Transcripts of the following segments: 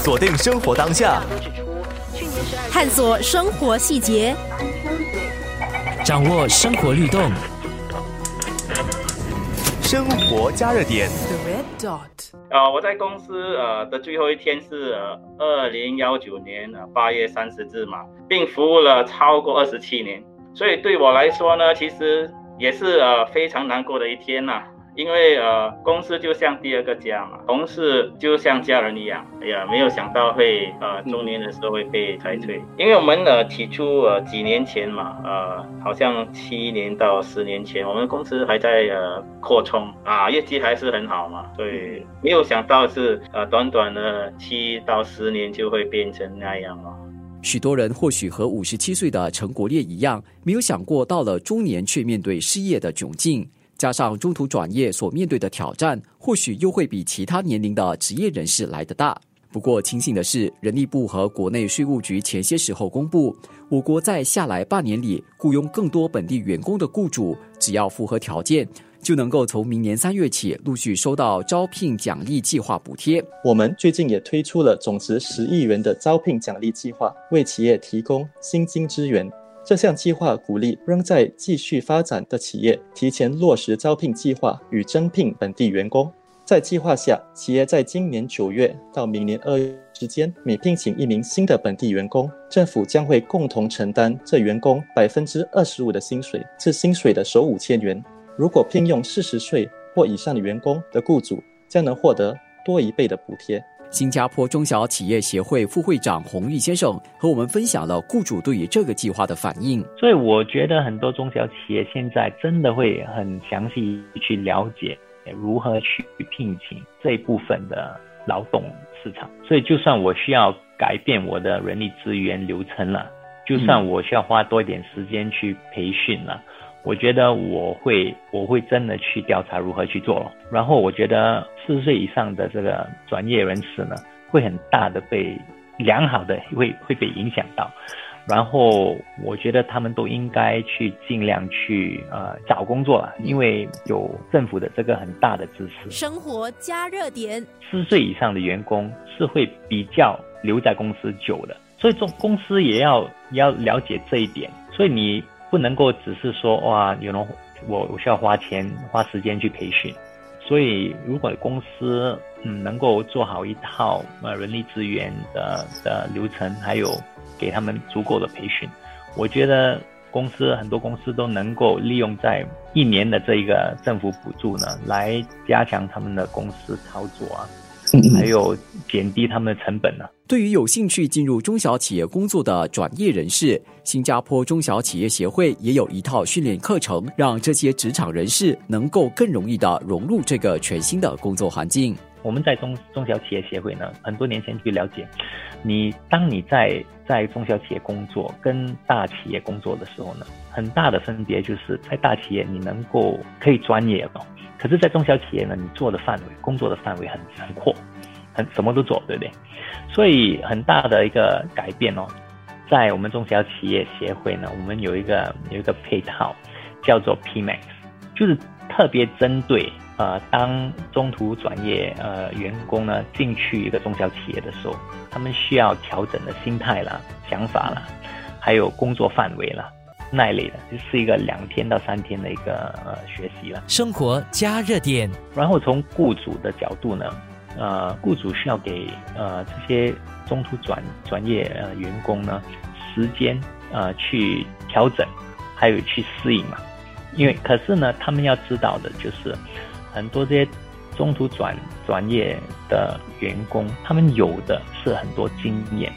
锁定生活当下，探索生活细节，掌握生活律动，生活加热点。The Red Dot 呃，我在公司呃的最后一天是二零幺九年呃八月三十日嘛，并服务了超过二十七年，所以对我来说呢，其实也是呃非常难过的一天呐。因为呃，公司就像第二个家嘛，同事就像家人一样。哎呀，没有想到会呃中年的时候会被裁退。因为我们呃起初呃几年前嘛，呃好像七年到十年前，我们公司还在呃扩充啊，业绩还是很好嘛，所以没有想到是呃短短的七到十年就会变成那样了。许多人或许和五十七岁的陈国烈一样，没有想过到了中年却面对失业的窘境。加上中途转业所面对的挑战，或许又会比其他年龄的职业人士来得大。不过，庆幸的是，人力部和国内税务局前些时候公布，我国在下来半年里雇佣更多本地员工的雇主，只要符合条件，就能够从明年三月起陆续收到招聘奖励计划补贴。我们最近也推出了总值十亿元的招聘奖励计划，为企业提供薪金支援。这项计划鼓励仍在继续发展的企业提前落实招聘计划与征聘本地员工。在计划下，企业在今年九月到明年二月之间，每聘请一名新的本地员工，政府将会共同承担这员工百分之二十五的薪水，至薪水的首五千元。如果聘用四十岁或以上的员工的雇主，将能获得多一倍的补贴。新加坡中小企业协会副会长洪玉先生和我们分享了雇主对于这个计划的反应。所以我觉得很多中小企业现在真的会很详细去了解如何去聘请这一部分的劳动市场。所以就算我需要改变我的人力资源流程了，就算我需要花多一点时间去培训了。我觉得我会，我会真的去调查如何去做。然后我觉得四十岁以上的这个专业人士呢，会很大的被良好的会会被影响到。然后我觉得他们都应该去尽量去呃找工作了，因为有政府的这个很大的支持。生活加热点，四十岁以上的员工是会比较留在公司久的，所以中公司也要要了解这一点。所以你。不能够只是说哇，有人我我需要花钱花时间去培训，所以如果公司嗯能够做好一套呃人力资源的的流程，还有给他们足够的培训，我觉得公司很多公司都能够利用在一年的这一个政府补助呢，来加强他们的公司操作啊。还有减低他们的成本呢。对于有兴趣进入中小企业工作的转业人士，新加坡中小企业协会也有一套训练课程，让这些职场人士能够更容易的融入这个全新的工作环境。我们在中中小企业协会呢，很多年前就了解，你当你在在中小企业工作跟大企业工作的时候呢，很大的分别就是在大企业你能够可以专业哦。可是，在中小企业呢，你做的范围、工作的范围很很阔，很什么都做，对不对？所以很大的一个改变哦，在我们中小企业协会呢，我们有一个有一个配套，叫做 PMAX，就是特别针对呃，当中途转业呃员工呢进去一个中小企业的时候，他们需要调整的心态啦、想法啦，还有工作范围啦。那类的，就是一个两天到三天的一个呃学习了。生活加热点，然后从雇主的角度呢，呃，雇主需要给呃这些中途转转业呃员工呢时间呃去调整，还有去适应嘛。因为可是呢，他们要知道的就是，很多这些中途转转业的员工，他们有的是很多经验。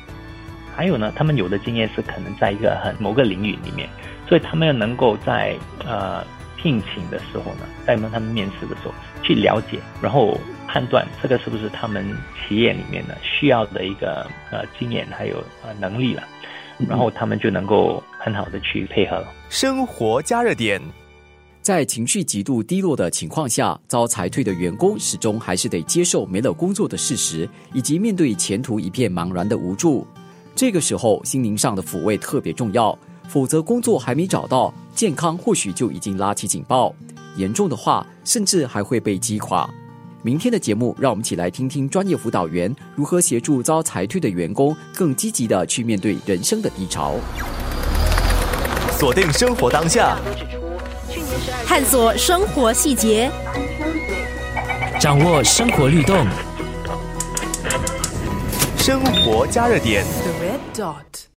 还有呢，他们有的经验是可能在一个很某个领域里面，所以他们要能够在呃聘请的时候呢，在他们面试的时候去了解，然后判断这个是不是他们企业里面呢需要的一个呃经验还有呃能力了，然后他们就能够很好的去配合。生活加热点，在情绪极度低落的情况下遭裁退的员工始终还是得接受没了工作的事实以及面对前途一片茫然的无助。这个时候心灵上的抚慰特别重要否则工作还没找到健康或许就已经拉起警报严重的话甚至还会被击垮。明天的节目让我们一起来听听专业辅导员如何协助遭裁退的员工更积极的去面对人生的低潮。锁定生活当下探索生活细节。掌握生活律动。生活加热点。